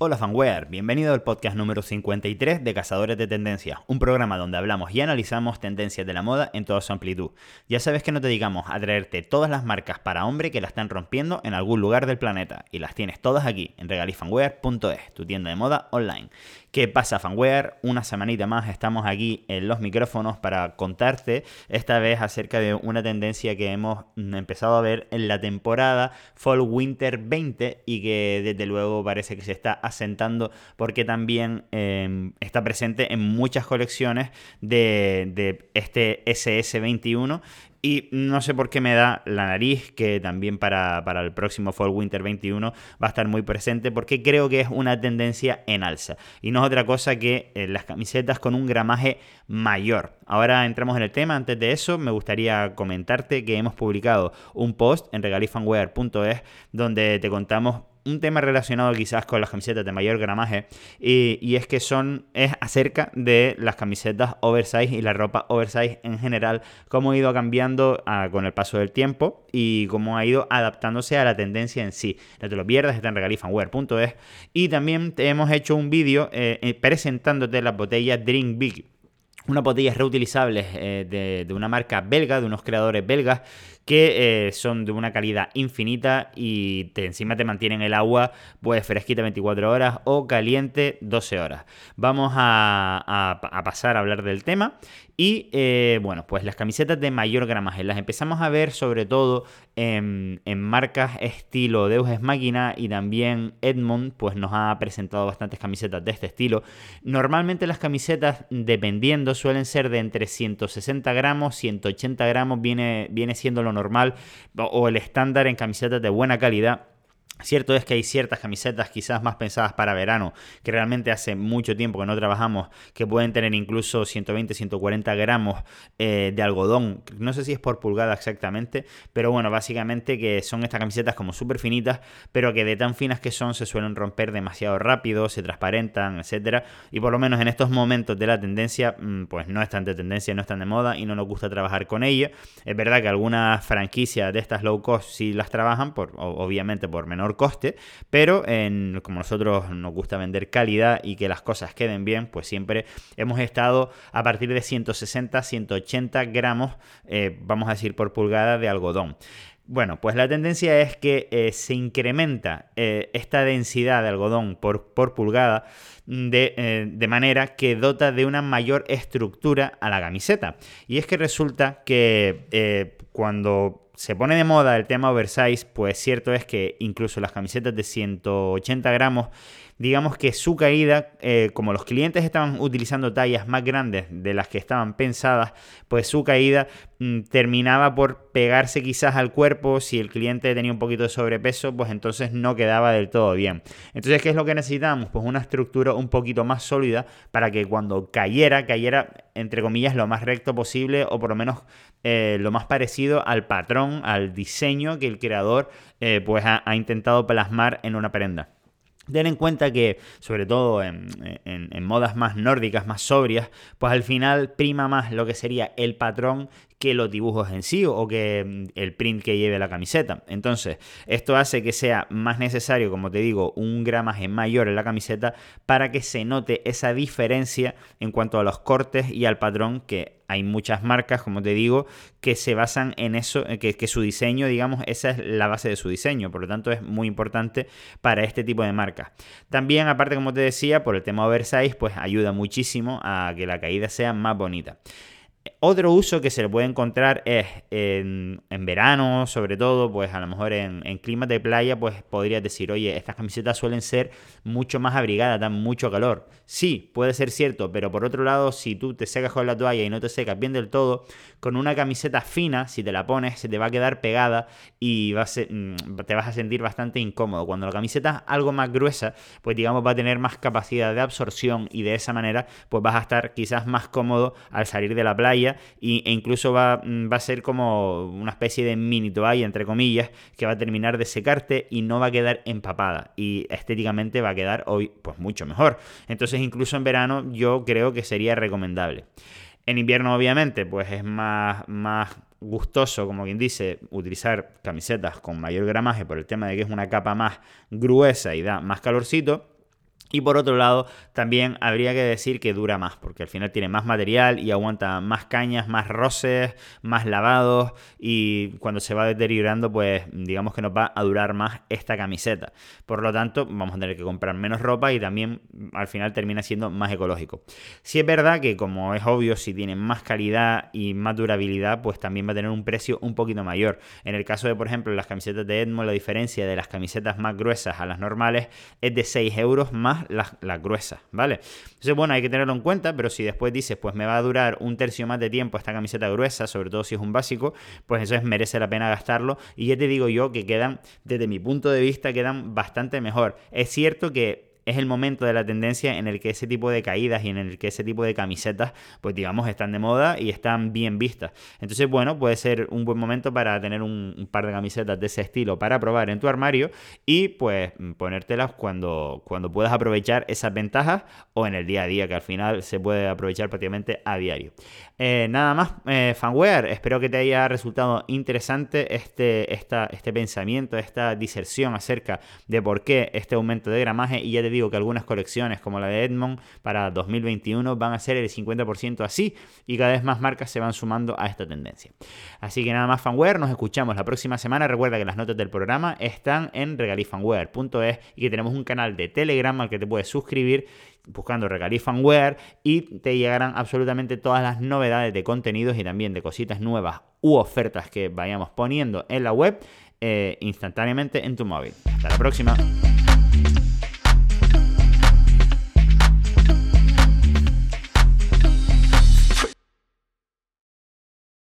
Hola fanware, bienvenido al podcast número 53 de Cazadores de Tendencias, un programa donde hablamos y analizamos tendencias de la moda en toda su amplitud. Ya sabes que nos dedicamos a traerte todas las marcas para hombre que la están rompiendo en algún lugar del planeta y las tienes todas aquí en regalifanwear.es, tu tienda de moda online. ¿Qué pasa, fanware? Una semanita más estamos aquí en los micrófonos para contarte esta vez acerca de una tendencia que hemos empezado a ver en la temporada Fall Winter 20 y que desde luego parece que se está asentando porque también em, está presente en muchas colecciones de, este SS21 y no sé por qué me da la nariz, que también para, el próximo Fall Winter 21 va a estar muy presente, porque creo que es una tendencia en alza. Y no es otra cosa que eh, las camisetas con un gramaje mayor. Ahora entramos en el tema. Antes de eso, me gustaría comentarte que hemos publicado un post en regalifanwear.es donde te contamos un tema relacionado quizás con las camisetas de mayor gramaje y, es que son es acerca de las camisetas oversize y la ropa oversize en general cómo ha ido cambiando ah, con el paso del tiempo y cómo ha ido adaptándose a la tendencia en sí. No te lo pierdas está en regalifanwear.es y también te hemos hecho un vídeo eh, eh, presentándote las botellas Drink Big. Unas botellas reutilizables eh, de, de, una marca belga, de unos creadores belgas, que eh, son de una calidad infinita y encima te mantienen el agua pues fresquita 24 horas o caliente 12 horas. Vamos a, pasar a hablar del tema y eh, bueno, pues las camisetas de mayor gramaje las empezamos a ver sobre todo en, marcas estilo Deus Ex Máquina y también Edmond pues nos ha presentado bastantes camisetas de este estilo. Normalmente las camisetas dependiendo suelen ser de entre 160 gramos, 180 gramos viene, viene siendo lo normal o el estándar en camisetas de buena calidad Cierto es que hay ciertas camisetas quizás más pensadas para verano, que realmente hace mucho tiempo que no trabajamos, que pueden tener incluso 120, 140 gramos eh, de algodón. No sé si es por pulgada exactamente, pero bueno, básicamente que son estas camisetas como súper finitas, pero que de tan finas que son se suelen romper demasiado rápido, se transparentan, etcétera. Y por lo menos en estos momentos de la tendencia, mm, pues no están de tendencia, no están de moda y no nos gusta trabajar con ella. Es verdad que algunas franquicias de estas low cost sí las trabajan, por, obviamente por menor coste, pero como nosotros nos gusta vender calidad y que las cosas queden bien, pues siempre hemos estado a partir de 160, 180 gramos, eh, vamos a decir por pulgada de algodón. Bueno, pues la tendencia es que eh, se incrementa eh, esta densidad de algodón por, por pulgada de, de, manera que dota de una mayor estructura a la camiseta. Y es que resulta que cuando se pone de moda el tema oversize, pues cierto es que incluso las camisetas de 180 gramos, digamos que su caída, eh, como los clientes estaban utilizando tallas más grandes de las que estaban pensadas, pues su caída terminaba por pegarse quizás al cuerpo. Si el cliente tenía un poquito de sobrepeso, pues entonces no quedaba del todo bien. Entonces, ¿qué es lo que necesitamos? Pues una estructura un poquito más sólida para que cuando cayera, cayera entre comillas lo más recto posible o por lo menos eh, lo más parecido al patrón, al diseño que el creador eh, pues ha, intentado plasmar en una prenda. Ten en cuenta que, sobre todo en, en, modas más nórdicas, más sobrias, pues al final prima más lo que sería el patrón que los dibujos en sí o que mm, el print que lleve la camiseta. Entonces, esto hace que sea más necesario, como te digo, un gramaje mayor en la camiseta para que se note esa diferencia en cuanto a los cortes y al patrón que hay muchas marcas, como te digo, que se basan en eso, que, que su diseño, digamos, esa es la base de su diseño. Por lo tanto, es muy importante para este tipo de marcas. También, aparte, como te decía, por el tema oversize, pues ayuda muchísimo a que la caída sea más bonita. Otro uso que se le puede encontrar es en, verano, sobre todo, pues a lo mejor en, en, climas de playa, pues podrías decir, oye, estas camisetas suelen ser mucho más abrigadas, dan mucho calor. Sí, puede ser cierto, pero por otro lado, si tú te secas con la toalla y no te secas bien del todo, con una camiseta fina, si te la pones, se te va a quedar pegada y va mm, te vas a sentir bastante incómodo. Cuando la camiseta es algo más gruesa, pues digamos va a tener más capacidad de absorción y de esa manera, pues vas a estar quizás más cómodo al salir de la playa e incluso va, mm, va, a ser como una especie de mini toalla, entre comillas, que va a terminar de secarte y no va a quedar empapada. Y estéticamente va a quedar hoy pues mucho mejor. Entonces incluso en verano yo creo que sería recomendable. En invierno obviamente pues es más, más gustoso, como quien dice, utilizar camisetas con mayor gramaje por el tema de que es una capa más gruesa y da más calorcito. Y por otro lado, también habría que decir que dura más, porque al final tiene más material y aguanta más cañas, más roces, más lavados y cuando se va deteriorando, pues digamos que nos va a durar más esta camiseta. Por lo tanto, vamos a tener que comprar menos ropa y también al final termina siendo más ecológico. Si es verdad que, como es obvio, si tiene más calidad y más durabilidad, pues también va a tener un precio un poquito mayor. En el caso de, por ejemplo, las camisetas de Edmo, la diferencia de las camisetas más gruesas a las normales es de 6 euros más las, gruesas, ¿vale? Entonces, bueno, hay que tenerlo en cuenta, pero si después dices, pues me va a durar un tercio más de tiempo esta camiseta gruesa, sobre todo si es un básico, pues eso es, merece la pena gastarlo. Y ya te digo yo que quedan, desde mi punto de vista, quedan bastante mejor. Es cierto que es el momento de la tendencia en el que ese tipo de caídas y en el que ese tipo de camisetas, pues digamos, están de moda y están bien vistas. Entonces, bueno, puede ser un buen momento para tener un, par de camisetas de ese estilo para probar en tu armario y pues ponértelas cuando, cuando puedas aprovechar esas ventajas o en el día a día, que al final se puede aprovechar prácticamente a diario. Eh, nada más, eh, fanware, espero que te haya resultado interesante este, esta, este pensamiento, esta diserción acerca de por qué este aumento de gramaje y ya te digo que algunas colecciones como la de Edmond para 2021 van a ser el 50% así y cada vez más marcas se van sumando a esta tendencia. Así que nada más fanware, nos escuchamos la próxima semana. Recuerda que las notas del programa están en regalifanware.es y que tenemos un canal de Telegram al que te puedes suscribir buscando Regalifanware y te llegarán absolutamente todas las novedades de contenidos y también de cositas nuevas u ofertas que vayamos poniendo en la web eh, instantáneamente en tu móvil. Hasta la próxima.